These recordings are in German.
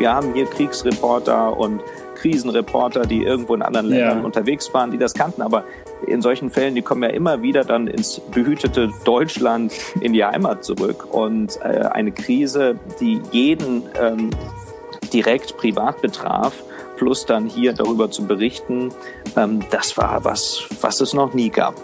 Wir haben hier Kriegsreporter und Krisenreporter, die irgendwo in anderen Ländern ja. unterwegs waren, die das kannten. Aber in solchen Fällen, die kommen ja immer wieder dann ins behütete Deutschland in die Heimat zurück. Und äh, eine Krise, die jeden ähm, direkt privat betraf, plus dann hier darüber zu berichten, ähm, das war was, was es noch nie gab.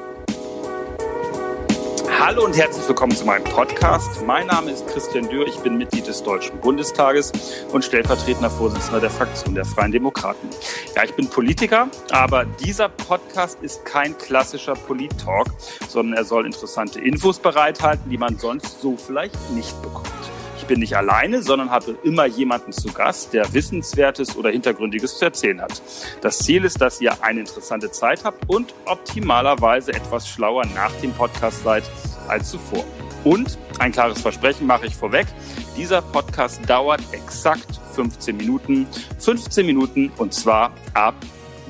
Hallo und herzlich willkommen zu meinem Podcast. Mein Name ist Christian Dürr, ich bin Mitglied des Deutschen Bundestages und stellvertretender Vorsitzender der Fraktion der Freien Demokraten. Ja, ich bin Politiker, aber dieser Podcast ist kein klassischer Polit-Talk, sondern er soll interessante Infos bereithalten, die man sonst so vielleicht nicht bekommt. Ich bin nicht alleine, sondern habe immer jemanden zu Gast, der Wissenswertes oder Hintergründiges zu erzählen hat. Das Ziel ist, dass ihr eine interessante Zeit habt und optimalerweise etwas schlauer nach dem Podcast seid als zuvor. Und ein klares Versprechen mache ich vorweg. Dieser Podcast dauert exakt 15 Minuten. 15 Minuten und zwar ab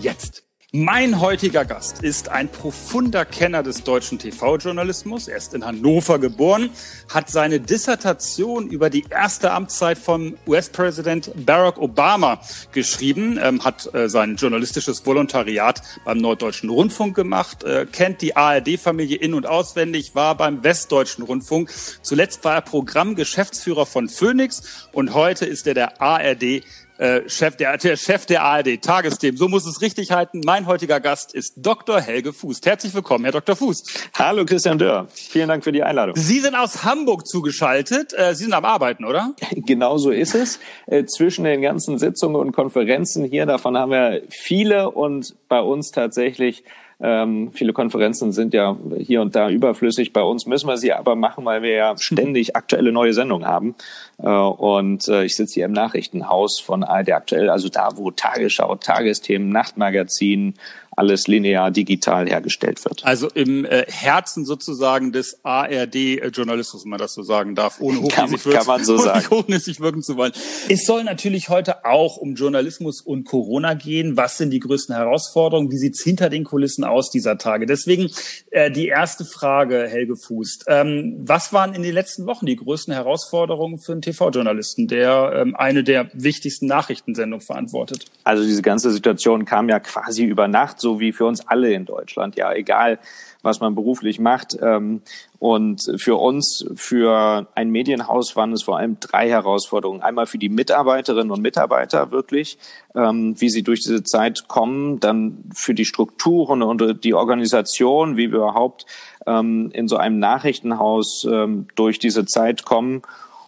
jetzt. Mein heutiger Gast ist ein profunder Kenner des deutschen TV-Journalismus. Er ist in Hannover geboren, hat seine Dissertation über die erste Amtszeit von US-Präsident Barack Obama geschrieben, ähm, hat äh, sein journalistisches Volontariat beim Norddeutschen Rundfunk gemacht, äh, kennt die ARD-Familie in- und auswendig, war beim Westdeutschen Rundfunk. Zuletzt war er Programmgeschäftsführer von Phoenix und heute ist er der ARD äh, Chef der, der Chef der ARD Tagesthemen. So muss es richtig halten. Mein heutiger Gast ist Dr. Helge Fuß. Herzlich willkommen, Herr Dr. Fuß. Hallo Christian Dörr. Vielen Dank für die Einladung. Sie sind aus Hamburg zugeschaltet. Äh, Sie sind am Arbeiten, oder? Genau so ist es. Äh, zwischen den ganzen Sitzungen und Konferenzen hier, davon haben wir viele und bei uns tatsächlich ähm, viele Konferenzen sind ja hier und da überflüssig. Bei uns müssen wir sie aber machen, weil wir ja ständig aktuelle neue Sendungen haben. Äh, und äh, ich sitze hier im Nachrichtenhaus von ARD aktuell, also da, wo Tagesschau, Tagesthemen, Nachtmagazin, alles linear digital hergestellt wird. Also im äh, Herzen sozusagen des ARD-Journalismus, wenn man das so sagen darf, ohne hochnäsig, kann, kann man so sagen. hochnäsig wirken zu wollen. Es soll natürlich heute auch um Journalismus und Corona gehen. Was sind die größten Herausforderungen? Wie sieht's hinter den Kulissen aus dieser Tage? Deswegen äh, die erste Frage, Helge Fußt. Ähm, was waren in den letzten Wochen die größten Herausforderungen für einen TV-Journalisten, der ähm, eine der wichtigsten Nachrichtensendungen verantwortet? Also diese ganze Situation kam ja quasi über Nacht so wie für uns alle in Deutschland. Ja, egal, was man beruflich macht. Ähm, und für uns, für ein Medienhaus waren es vor allem drei Herausforderungen. Einmal für die Mitarbeiterinnen und Mitarbeiter wirklich, ähm, wie sie durch diese Zeit kommen, dann für die Strukturen und die Organisation, wie wir überhaupt ähm, in so einem Nachrichtenhaus durch diese Zeit kommen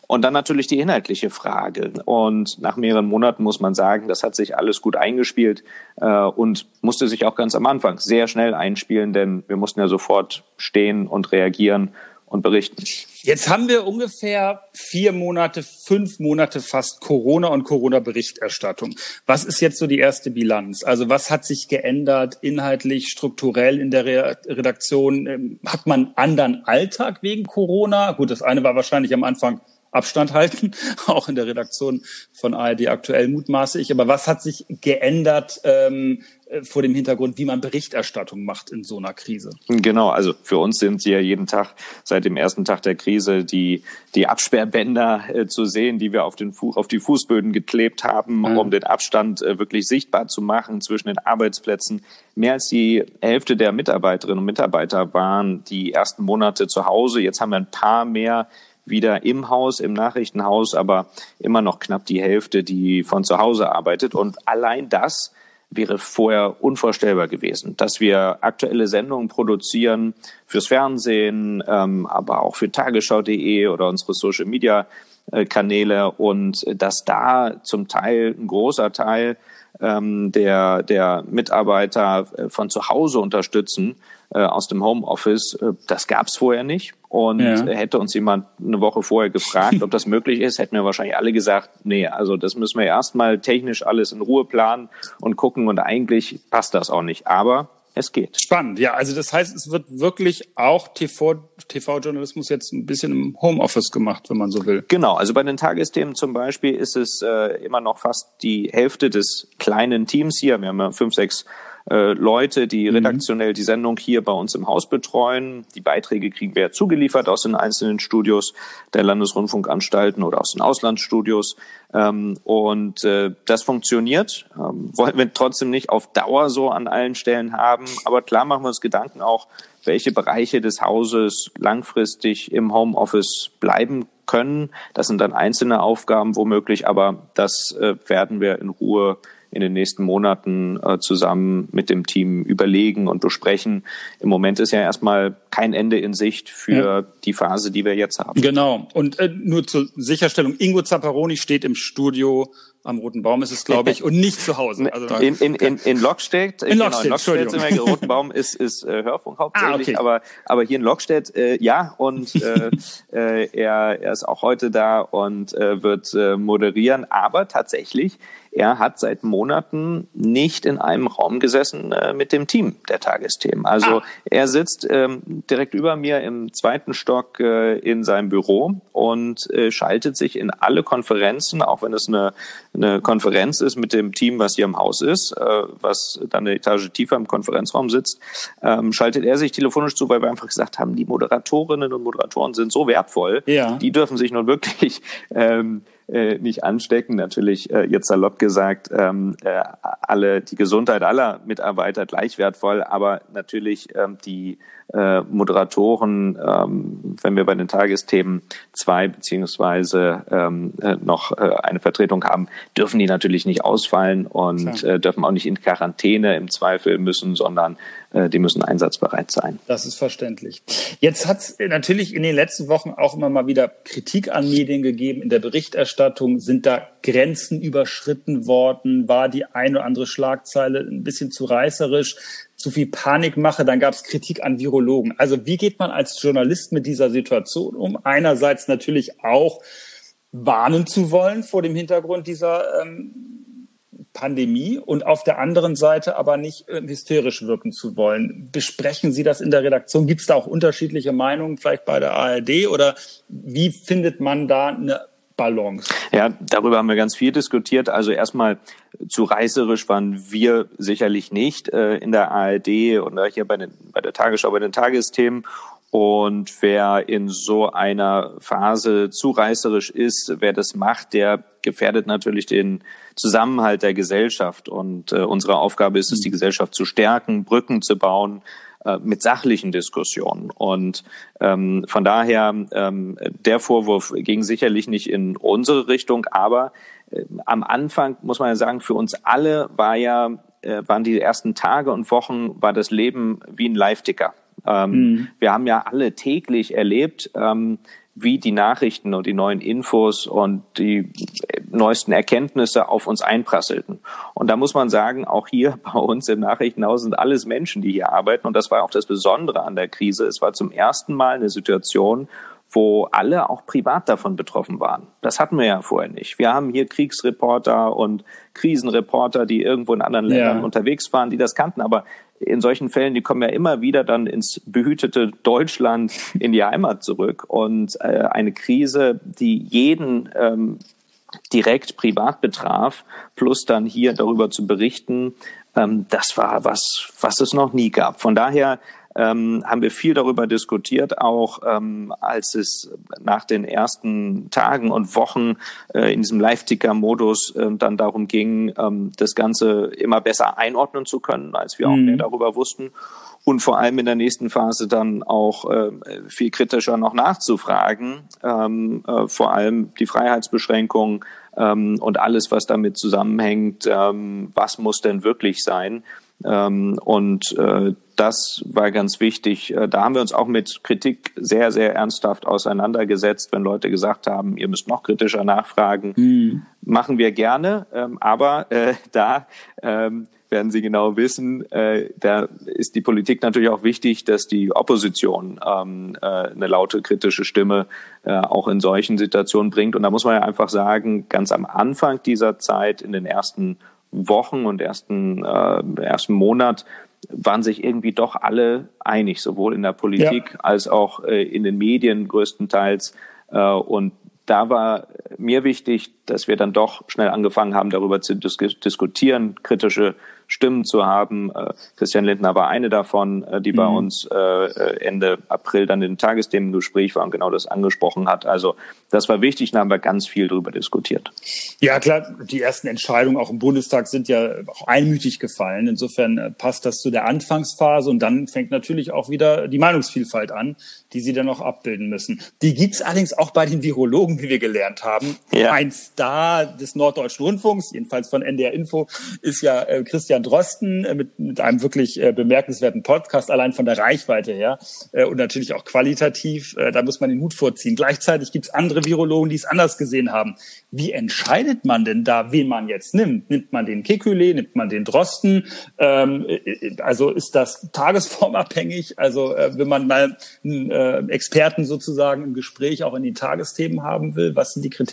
und dann natürlich die inhaltliche Frage. Und nach mehreren Monaten muss man sagen, das hat sich alles gut eingespielt äh, und musste sich auch ganz am Anfang sehr schnell einspielen, denn wir mussten ja sofort stehen und reagieren und berichten. Jetzt haben wir ungefähr vier Monate, fünf Monate fast Corona und Corona-Berichterstattung. Was ist jetzt so die erste Bilanz? Also was hat sich geändert inhaltlich, strukturell in der Redaktion? Ähm, hat man anderen Alltag wegen Corona? Gut, das eine war wahrscheinlich am Anfang Abstand halten, auch in der Redaktion von ARD aktuell mutmaße ich. Aber was hat sich geändert ähm, äh, vor dem Hintergrund, wie man Berichterstattung macht in so einer Krise? Genau, also für uns sind ja jeden Tag seit dem ersten Tag der Krise die, die Absperrbänder äh, zu sehen, die wir auf, den Fu auf die Fußböden geklebt haben, mhm. um den Abstand äh, wirklich sichtbar zu machen zwischen den Arbeitsplätzen. Mehr als die Hälfte der Mitarbeiterinnen und Mitarbeiter waren die ersten Monate zu Hause. Jetzt haben wir ein paar mehr wieder im Haus, im Nachrichtenhaus, aber immer noch knapp die Hälfte, die von zu Hause arbeitet. Und allein das wäre vorher unvorstellbar gewesen, dass wir aktuelle Sendungen produzieren fürs Fernsehen, ähm, aber auch für Tagesschau.de oder unsere Social Media äh, Kanäle und dass da zum Teil ein großer Teil ähm, der, der Mitarbeiter äh, von zu Hause unterstützen äh, aus dem Homeoffice. Äh, das gab es vorher nicht. Und ja. hätte uns jemand eine Woche vorher gefragt, ob das möglich ist, hätten wir wahrscheinlich alle gesagt, nee, also das müssen wir erstmal technisch alles in Ruhe planen und gucken und eigentlich passt das auch nicht. Aber es geht. Spannend, ja. Also das heißt, es wird wirklich auch TV-Journalismus TV jetzt ein bisschen im Homeoffice gemacht, wenn man so will. Genau, also bei den Tagesthemen zum Beispiel ist es äh, immer noch fast die Hälfte des kleinen Teams hier. Wir haben ja fünf, sechs äh, Leute, die mhm. redaktionell die Sendung hier bei uns im Haus betreuen. Die Beiträge kriegen wir ja zugeliefert aus den einzelnen Studios der Landesrundfunkanstalten oder aus den Auslandsstudios. Ähm, und äh, das funktioniert. Ähm, wollen wir trotzdem nicht auf Dauer so an allen Stellen haben. Aber klar machen wir uns Gedanken auch, welche Bereiche des Hauses langfristig im Homeoffice bleiben können. Das sind dann einzelne Aufgaben womöglich, aber das äh, werden wir in Ruhe in den nächsten Monaten äh, zusammen mit dem Team überlegen und besprechen. Im Moment ist ja erstmal kein Ende in Sicht für ja. die Phase, die wir jetzt haben. Genau. Und äh, nur zur Sicherstellung, Ingo Zapparoni steht im Studio am Roten Baum ist es, glaube ich, und nicht zu Hause. Also, in, in, in, in Lockstedt, in Lockstedt, genau, in Lockstedt sind wir, Roten Baum ist, ist äh, Hörfunk hauptsächlich, ah, okay. aber, aber hier in Lockstedt, äh, ja, und äh, äh, er, er ist auch heute da und äh, wird äh, moderieren, aber tatsächlich er hat seit Monaten nicht in einem Raum gesessen äh, mit dem Team der Tagesthemen. Also ah. er sitzt ähm, direkt über mir im zweiten Stock äh, in seinem Büro und äh, schaltet sich in alle Konferenzen, auch wenn es eine, eine Konferenz ist mit dem Team, was hier im Haus ist, äh, was dann eine Etage tiefer im Konferenzraum sitzt, ähm, schaltet er sich telefonisch zu, weil wir einfach gesagt haben, die Moderatorinnen und Moderatoren sind so wertvoll, ja. die dürfen sich nun wirklich ähm, äh, nicht anstecken. Natürlich äh, jetzt salopp gesagt, ähm, äh, alle die Gesundheit aller Mitarbeiter gleich wertvoll, aber natürlich ähm, die äh, Moderatoren, ähm, wenn wir bei den Tagesthemen zwei beziehungsweise ähm, äh, noch äh, eine Vertretung haben, dürfen die natürlich nicht ausfallen und äh, dürfen auch nicht in Quarantäne im Zweifel müssen, sondern äh, die müssen einsatzbereit sein. Das ist verständlich. Jetzt hat es natürlich in den letzten Wochen auch immer mal wieder Kritik an Medien gegeben. In der Berichterstattung sind da Grenzen überschritten worden, war die eine oder andere Schlagzeile ein bisschen zu reißerisch zu viel Panik mache, dann gab es Kritik an Virologen. Also wie geht man als Journalist mit dieser Situation um? Einerseits natürlich auch warnen zu wollen vor dem Hintergrund dieser ähm, Pandemie und auf der anderen Seite aber nicht äh, hysterisch wirken zu wollen. Besprechen Sie das in der Redaktion? Gibt es da auch unterschiedliche Meinungen vielleicht bei der ARD oder wie findet man da eine Balance? Ja, darüber haben wir ganz viel diskutiert. Also erstmal zu reißerisch waren wir sicherlich nicht äh, in der ARD und hier bei, den, bei der Tagesschau, bei den Tagesthemen. Und wer in so einer Phase zu reißerisch ist, wer das macht, der gefährdet natürlich den Zusammenhalt der Gesellschaft. Und äh, unsere Aufgabe ist es, die Gesellschaft zu stärken, Brücken zu bauen, äh, mit sachlichen Diskussionen. Und ähm, von daher, ähm, der Vorwurf ging sicherlich nicht in unsere Richtung, aber äh, am Anfang muss man ja sagen, für uns alle war ja, äh, waren die ersten Tage und Wochen, war das Leben wie ein Live-Ticker. Ähm, mhm. Wir haben ja alle täglich erlebt, ähm, wie die Nachrichten und die neuen Infos und die neuesten Erkenntnisse auf uns einprasselten. Und da muss man sagen, auch hier bei uns im Nachrichtenhaus sind alles Menschen, die hier arbeiten. Und das war auch das Besondere an der Krise. Es war zum ersten Mal eine Situation, wo alle auch privat davon betroffen waren. Das hatten wir ja vorher nicht. Wir haben hier Kriegsreporter und Krisenreporter, die irgendwo in anderen Ländern ja. unterwegs waren, die das kannten. Aber in solchen Fällen, die kommen ja immer wieder dann ins behütete Deutschland in die Heimat zurück. Und äh, eine Krise, die jeden ähm, direkt privat betraf, plus dann hier darüber zu berichten, ähm, das war was, was es noch nie gab. Von daher ähm, haben wir viel darüber diskutiert, auch ähm, als es nach den ersten Tagen und Wochen äh, in diesem Live-Ticker-Modus äh, dann darum ging, ähm, das Ganze immer besser einordnen zu können, als wir mhm. auch mehr darüber wussten und vor allem in der nächsten Phase dann auch äh, viel kritischer noch nachzufragen, ähm, äh, vor allem die Freiheitsbeschränkungen ähm, und alles, was damit zusammenhängt, ähm, was muss denn wirklich sein? Ähm, und äh, das war ganz wichtig. Äh, da haben wir uns auch mit Kritik sehr, sehr ernsthaft auseinandergesetzt, wenn Leute gesagt haben, ihr müsst noch kritischer nachfragen. Mhm. Machen wir gerne, ähm, aber äh, da ähm, werden Sie genau wissen, äh, da ist die Politik natürlich auch wichtig, dass die Opposition ähm, äh, eine laute kritische Stimme äh, auch in solchen Situationen bringt. Und da muss man ja einfach sagen, ganz am Anfang dieser Zeit, in den ersten Wochen und ersten, äh, ersten Monat, waren sich irgendwie doch alle einig, sowohl in der Politik ja. als auch äh, in den Medien größtenteils. Äh, und da war mir wichtig, dass wir dann doch schnell angefangen haben, darüber zu dis diskutieren, kritische Stimmen zu haben. Äh, Christian Lindner war eine davon, äh, die mhm. bei uns äh, Ende April dann in Tagesthemengespräch war und genau das angesprochen hat. Also das war wichtig, da haben wir ganz viel darüber diskutiert. Ja, klar, die ersten Entscheidungen auch im Bundestag sind ja auch einmütig gefallen. Insofern passt das zu der Anfangsphase und dann fängt natürlich auch wieder die Meinungsvielfalt an, die sie dann noch abbilden müssen. Die gibt's allerdings auch bei den Virologen, wie wir gelernt haben. Ja. Ein Star des Norddeutschen Rundfunks, jedenfalls von NDR Info, ist ja Christian Christian Drosten äh, mit, mit einem wirklich äh, bemerkenswerten Podcast, allein von der Reichweite her äh, und natürlich auch qualitativ. Äh, da muss man den Hut vorziehen. Gleichzeitig gibt es andere Virologen, die es anders gesehen haben. Wie entscheidet man denn da, wen man jetzt nimmt? Nimmt man den Kekulé, nimmt man den Drosten? Ähm, äh, also ist das tagesformabhängig? Also äh, wenn man mal einen äh, Experten sozusagen im Gespräch auch in den Tagesthemen haben will, was sind die Kriterien?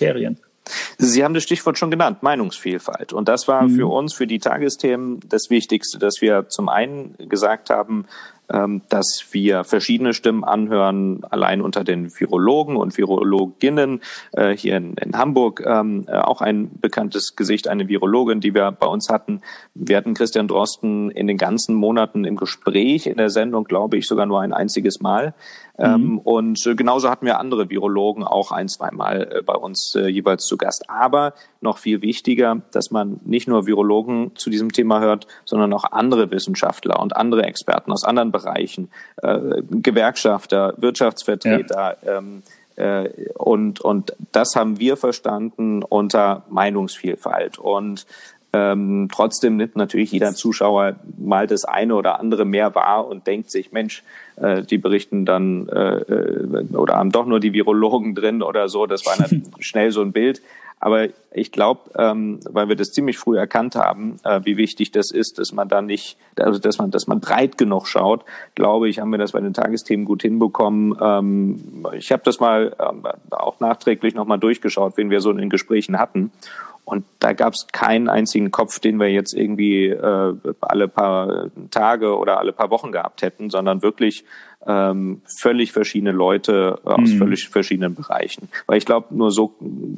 Sie haben das Stichwort schon genannt, Meinungsvielfalt. Und das war mhm. für uns, für die Tagesthemen, das Wichtigste, dass wir zum einen gesagt haben, dass wir verschiedene Stimmen anhören, allein unter den Virologen und Virologinnen. Äh, hier in, in Hamburg ähm, äh, auch ein bekanntes Gesicht, eine Virologin, die wir bei uns hatten. Wir hatten Christian Drosten in den ganzen Monaten im Gespräch in der Sendung, glaube ich, sogar nur ein einziges Mal. Ähm, mhm. und äh, genauso hatten wir andere Virologen auch ein, zweimal bei uns jeweils zu Gast. Aber noch viel wichtiger, dass man nicht nur Virologen zu diesem Thema hört, sondern auch andere Wissenschaftler und andere Experten aus anderen Bereichen, äh, Gewerkschafter, Wirtschaftsvertreter. Ja. Ähm, äh, und, und das haben wir verstanden unter Meinungsvielfalt. Und ähm, trotzdem nimmt natürlich jeder Zuschauer mal das eine oder andere mehr wahr und denkt sich, Mensch, äh, die berichten dann äh, äh oder haben doch nur die Virologen drin oder so. Das war schnell so ein Bild. Aber ich glaube, ähm, weil wir das ziemlich früh erkannt haben, äh, wie wichtig das ist, dass man da nicht, also dass man, dass man breit genug schaut, glaube ich, haben wir das bei den Tagesthemen gut hinbekommen. Ähm, ich habe das mal ähm, auch nachträglich nochmal durchgeschaut, wen wir so in den Gesprächen hatten. Und da gab es keinen einzigen Kopf, den wir jetzt irgendwie äh, alle paar Tage oder alle paar Wochen gehabt hätten, sondern wirklich ähm, völlig verschiedene Leute äh, aus mhm. völlig verschiedenen Bereichen. Weil ich glaube, nur so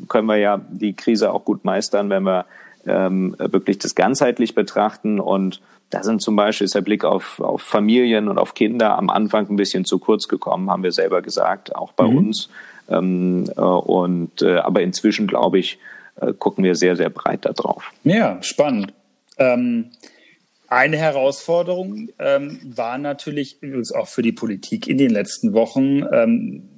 können wir ja die Krise auch gut meistern, wenn wir ähm, wirklich das ganzheitlich betrachten und da sind zum Beispiel ist der Blick auf, auf Familien und auf Kinder am Anfang ein bisschen zu kurz gekommen, haben wir selber gesagt, auch bei mhm. uns. Ähm, äh, und äh, aber inzwischen glaube ich, äh, gucken wir sehr, sehr breit da drauf. Ja, spannend. Ähm, eine Herausforderung ähm, war natürlich auch für die Politik in den letzten Wochen ähm,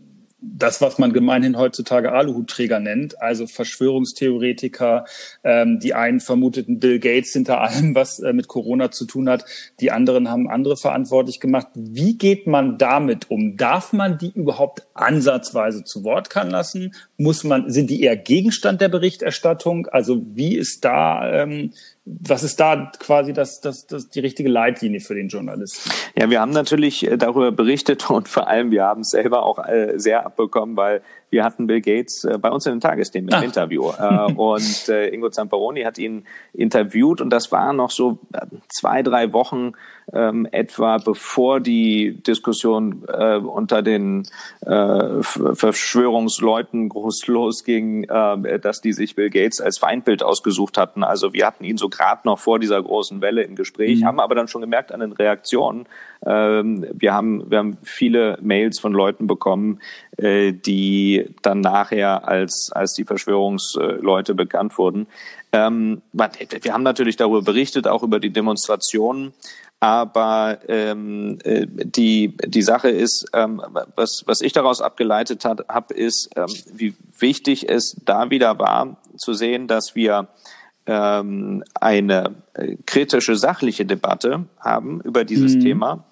das, was man gemeinhin heutzutage Aluhutträger nennt, also Verschwörungstheoretiker, ähm, die einen vermuteten Bill Gates hinter allem, was äh, mit Corona zu tun hat, die anderen haben andere verantwortlich gemacht. Wie geht man damit um? Darf man die überhaupt ansatzweise zu Wort kann lassen? Muss man, sind die eher Gegenstand der Berichterstattung? Also wie ist da ähm, was ist da quasi das, das, das die richtige Leitlinie für den Journalisten? Ja, wir haben natürlich äh, darüber berichtet und vor allem wir haben es selber auch äh, sehr abbekommen, weil wir hatten Bill Gates äh, bei uns in den Tagesthemen im Ach. Interview und Ingo Zamperoni hat ihn interviewt und das war noch so zwei, drei Wochen ähm, etwa bevor die Diskussion äh, unter den äh, Verschwörungsleuten groß losging, äh, dass die sich Bill Gates als Feindbild ausgesucht hatten. Also wir hatten ihn so gerade noch vor dieser großen Welle im Gespräch, mhm. haben aber dann schon gemerkt an den Reaktionen, ähm, wir haben, wir haben viele Mails von Leuten bekommen, äh, die dann nachher als, als die Verschwörungsleute bekannt wurden. Ähm, wir haben natürlich darüber berichtet, auch über die Demonstrationen. Aber ähm, äh, die, die Sache ist, ähm, was, was ich daraus abgeleitet habe, ist, ähm, wie wichtig es da wieder war, zu sehen, dass wir ähm, eine äh, kritische, sachliche Debatte haben über dieses mhm. Thema,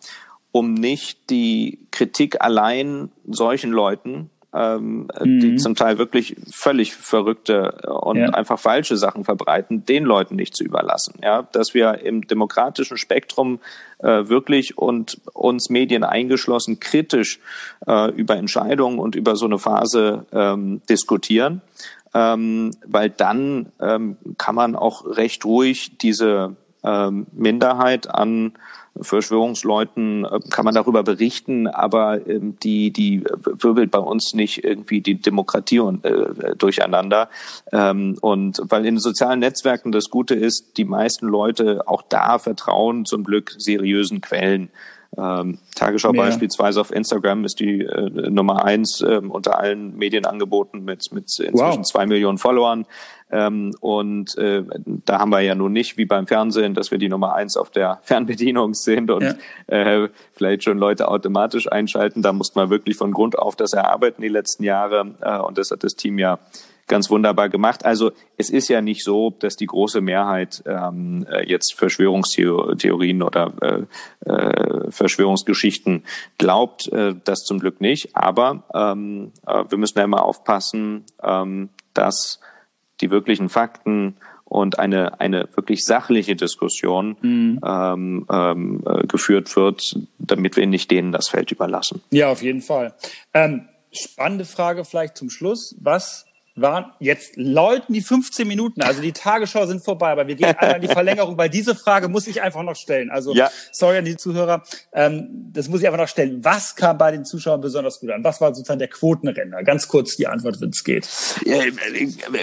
um nicht die Kritik allein solchen Leuten ähm, mhm. die zum Teil wirklich völlig verrückte und ja. einfach falsche Sachen verbreiten, den Leuten nicht zu überlassen. Ja, dass wir im demokratischen Spektrum äh, wirklich und uns Medien eingeschlossen kritisch äh, über Entscheidungen und über so eine Phase ähm, diskutieren, ähm, weil dann ähm, kann man auch recht ruhig diese ähm, Minderheit an Verschwörungsleuten äh, kann man darüber berichten, aber ähm, die, die wirbelt bei uns nicht irgendwie die Demokratie und, äh, durcheinander. Ähm, und weil in den sozialen Netzwerken das Gute ist, die meisten Leute auch da vertrauen zum Glück seriösen Quellen. Ähm, Tagesschau Mehr. beispielsweise auf Instagram ist die äh, Nummer eins ähm, unter allen Medienangeboten mit, mit inzwischen wow. zwei Millionen Followern. Ähm, und äh, da haben wir ja nun nicht wie beim Fernsehen, dass wir die Nummer eins auf der Fernbedienung sind und ja. äh, vielleicht schon Leute automatisch einschalten. Da musste man wirklich von Grund auf das erarbeiten die letzten Jahre. Äh, und das hat das Team ja ganz wunderbar gemacht. Also es ist ja nicht so, dass die große Mehrheit ähm, äh, jetzt Verschwörungstheorien oder äh, äh, Verschwörungsgeschichten glaubt. Äh, das zum Glück nicht. Aber ähm, äh, wir müssen ja immer aufpassen, ähm, dass die wirklichen Fakten und eine, eine wirklich sachliche Diskussion mhm. ähm, ähm, äh, geführt wird, damit wir nicht denen das Feld überlassen. Ja, auf jeden Fall. Ähm, spannende Frage vielleicht zum Schluss. Was waren jetzt läuten die 15 Minuten, also die Tagesschau sind vorbei, aber wir gehen einmal in die Verlängerung, weil diese Frage muss ich einfach noch stellen. Also ja. sorry an die Zuhörer, ähm, das muss ich einfach noch stellen. Was kam bei den Zuschauern besonders gut an? Was war sozusagen der Quotenrenner? Ganz kurz die Antwort, wenn es geht.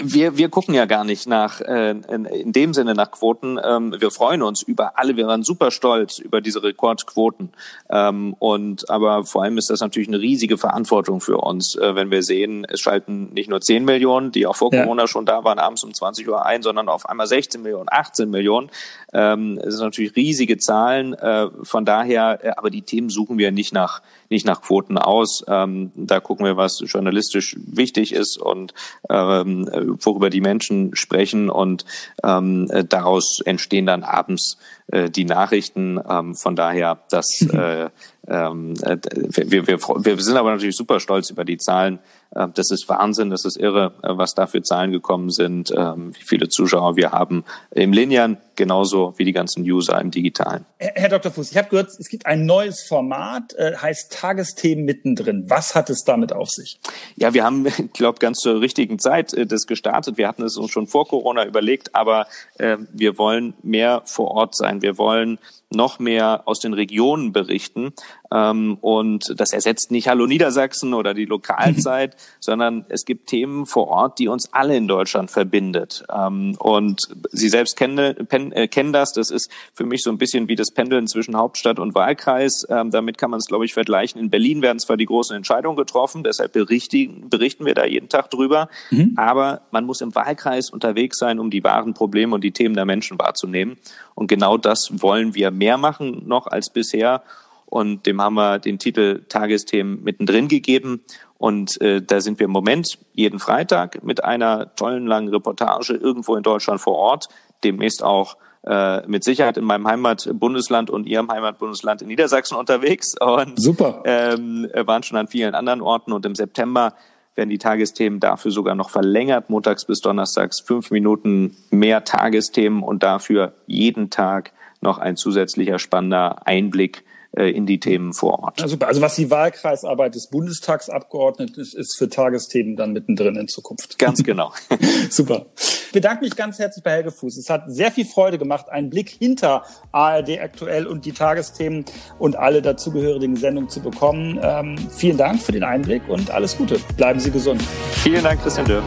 Wir, wir gucken ja gar nicht nach äh, in dem Sinne nach Quoten. Ähm, wir freuen uns über alle, wir waren super stolz über diese Rekordquoten. Ähm, und aber vor allem ist das natürlich eine riesige Verantwortung für uns, äh, wenn wir sehen, es schalten nicht nur 10 Millionen Millionen, die auch vor ja. Corona schon da waren, abends um 20 Uhr ein, sondern auf einmal 16 Millionen, 18 Millionen. Ähm, das sind natürlich riesige Zahlen. Äh, von daher, äh, aber die Themen suchen wir nicht nach nicht nach Quoten aus. Ähm, da gucken wir, was journalistisch wichtig ist und ähm, worüber die Menschen sprechen und ähm, daraus entstehen dann abends äh, die Nachrichten. Ähm, von daher, dass mhm. äh, ähm, äh, wir, wir, wir sind aber natürlich super stolz über die Zahlen. Äh, das ist Wahnsinn, das ist irre, äh, was da für Zahlen gekommen sind, ähm, wie viele Zuschauer wir haben im Linearen, genauso wie die ganzen User im Digitalen. Herr Dr. Fuß, ich habe gehört, es gibt ein neues Format, heißt Tagesthemen mittendrin. Was hat es damit auf sich? Ja, wir haben, ich glaube, ganz zur richtigen Zeit das gestartet. Wir hatten es uns schon vor Corona überlegt, aber wir wollen mehr vor Ort sein. Wir wollen noch mehr aus den Regionen berichten. Ähm, und das ersetzt nicht Hallo Niedersachsen oder die Lokalzeit, sondern es gibt Themen vor Ort, die uns alle in Deutschland verbindet. Ähm, und Sie selbst kennen, äh, kennen das. Das ist für mich so ein bisschen wie das Pendeln zwischen Hauptstadt und Wahlkreis. Ähm, damit kann man es, glaube ich, vergleichen. In Berlin werden zwar die großen Entscheidungen getroffen, deshalb berichten, berichten wir da jeden Tag drüber. Mhm. Aber man muss im Wahlkreis unterwegs sein, um die wahren Probleme und die Themen der Menschen wahrzunehmen. Und genau das wollen wir mehr machen noch als bisher. Und dem haben wir den Titel Tagesthemen mittendrin gegeben. Und äh, da sind wir im Moment jeden Freitag mit einer tollen langen Reportage irgendwo in Deutschland vor Ort, demnächst auch äh, mit Sicherheit in meinem Heimatbundesland und Ihrem Heimatbundesland in Niedersachsen unterwegs. Und, Super. Ähm, waren schon an vielen anderen Orten. Und im September werden die Tagesthemen dafür sogar noch verlängert, montags bis donnerstags fünf Minuten mehr Tagesthemen und dafür jeden Tag noch ein zusätzlicher spannender Einblick in die Themen vor Ort. Also, also was die Wahlkreisarbeit des Bundestagsabgeordneten ist, ist für Tagesthemen dann mittendrin in Zukunft. Ganz genau. Super. Ich bedanke mich ganz herzlich bei Helge Fuß. Es hat sehr viel Freude gemacht, einen Blick hinter ARD aktuell und die Tagesthemen und alle dazugehörigen Sendungen zu bekommen. Ähm, vielen Dank für den Einblick und alles Gute. Bleiben Sie gesund. Vielen Dank, Christian Dürr.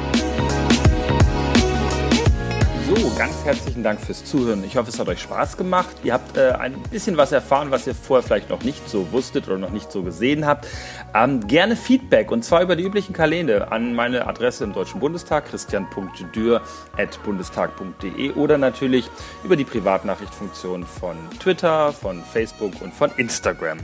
So, ganz herzlichen Dank fürs Zuhören. Ich hoffe, es hat euch Spaß gemacht. Ihr habt äh, ein bisschen was erfahren, was ihr vorher vielleicht noch nicht so wusstet oder noch nicht so gesehen habt. Ähm, gerne Feedback und zwar über die üblichen Kanäle an meine Adresse im Deutschen Bundestag, christian.dürr.bundestag.de oder natürlich über die Privatnachrichtfunktion von Twitter, von Facebook und von Instagram.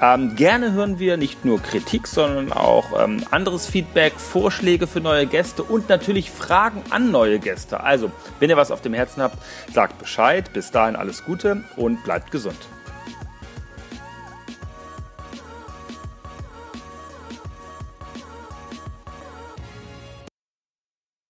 Ähm, gerne hören wir nicht nur Kritik, sondern auch ähm, anderes Feedback, Vorschläge für neue Gäste und natürlich Fragen an neue Gäste. Also, wenn ihr was auf dem Herzen habt, sagt Bescheid. Bis dahin alles Gute und bleibt gesund.